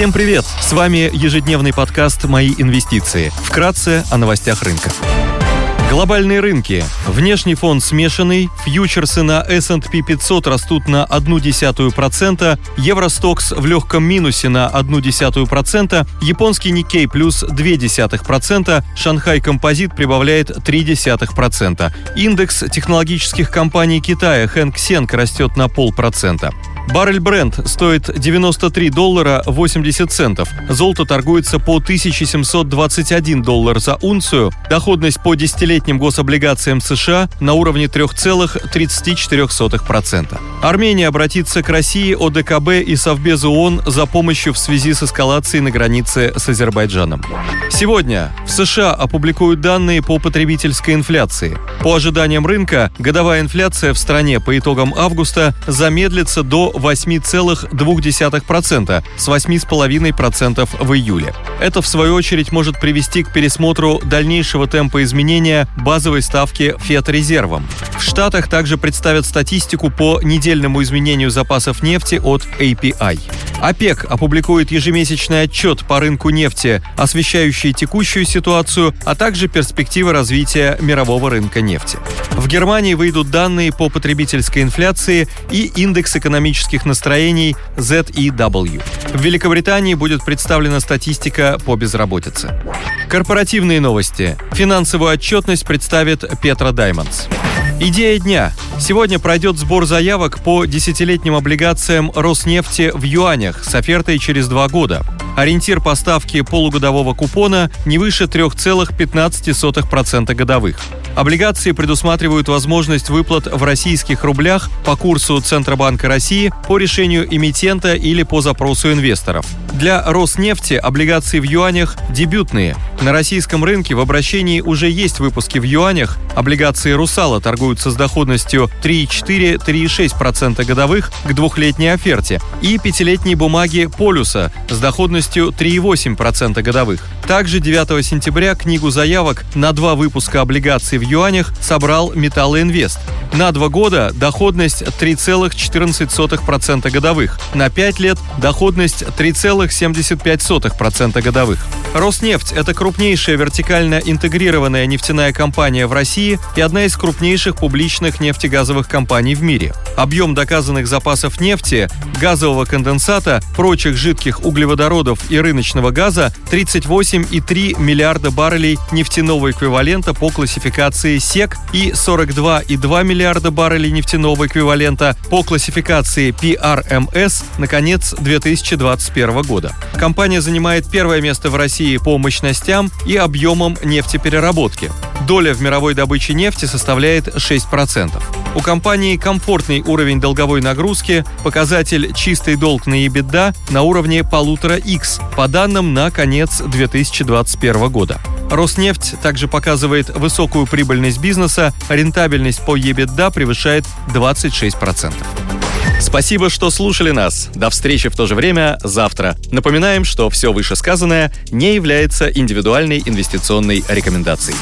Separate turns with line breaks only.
Всем привет! С вами ежедневный подкаст «Мои инвестиции». Вкратце о новостях рынка. Глобальные рынки. Внешний фон смешанный, фьючерсы на S&P 500 растут на 0,1%, Евростокс в легком минусе на 0,1%, японский Никей плюс 0,2%, Шанхай Композит прибавляет 0,3%. Индекс технологических компаний Китая Хэнк Сенг растет на полпроцента. Баррель Бренд стоит 93 доллара 80 центов. Золото торгуется по 1721 доллар за унцию. Доходность по десятилетним гособлигациям США на уровне 3,34%. Армения обратится к России, ОДКБ и Совбезу ООН за помощью в связи с эскалацией на границе с Азербайджаном. Сегодня в США опубликуют данные по потребительской инфляции. По ожиданиям рынка, годовая инфляция в стране по итогам августа замедлится до 8,2% с 8,5% в июле. Это, в свою очередь, может привести к пересмотру дальнейшего темпа изменения базовой ставки Федрезервом. В Штатах также представят статистику по недельному изменению запасов нефти от API. ОПЕК опубликует ежемесячный отчет по рынку нефти, освещающий текущую ситуацию, а также перспективы развития мирового рынка нефти. В Германии выйдут данные по потребительской инфляции и индекс экономических настроений ZEW. В Великобритании будет представлена статистика по безработице. Корпоративные новости. Финансовую отчетность представит Петра Даймондс. Идея дня. Сегодня пройдет сбор заявок по десятилетним облигациям Роснефти в юанях с офертой через два года. Ориентир поставки полугодового купона не выше 3,15% годовых. Облигации предусматривают возможность выплат в российских рублях по курсу Центробанка России по решению эмитента или по запросу инвесторов. Для Роснефти облигации в юанях дебютные. На российском рынке в обращении уже есть выпуски в юанях. Облигации «Русала» торгуются с доходностью 3,4-3,6% годовых к двухлетней оферте и пятилетние бумаги «Полюса» с доходностью 3,8% годовых. Также 9 сентября книгу заявок на два выпуска облигаций в юанях собрал Металлоинвест. На два года доходность 3,14% годовых. На 5 лет доходность 3,75% годовых. Роснефть – это крупнейшая вертикально интегрированная нефтяная компания в России и одна из крупнейших публичных нефтегазовых компаний в мире. Объем доказанных запасов нефти, газового конденсата, прочих жидких углеводородов и рыночного газа 38,3 миллиарда баррелей нефтяного эквивалента по классификации СЕК и 42,2 миллиарда баррелей нефтяного эквивалента по классификации PRMS на конец 2021 года. Компания занимает первое место в России по мощностям и объемам нефтепереработки. Доля в мировой добыче нефти составляет 6%. У компании комфортный уровень долговой нагрузки, показатель чистый долг на EBITDA на уровне полутора X по данным на конец 2021 года. Роснефть также показывает высокую прибыльность бизнеса, рентабельность по EBITDA превышает 26%. Спасибо, что слушали нас. До встречи в то же время завтра. Напоминаем, что все вышесказанное не является индивидуальной инвестиционной рекомендацией.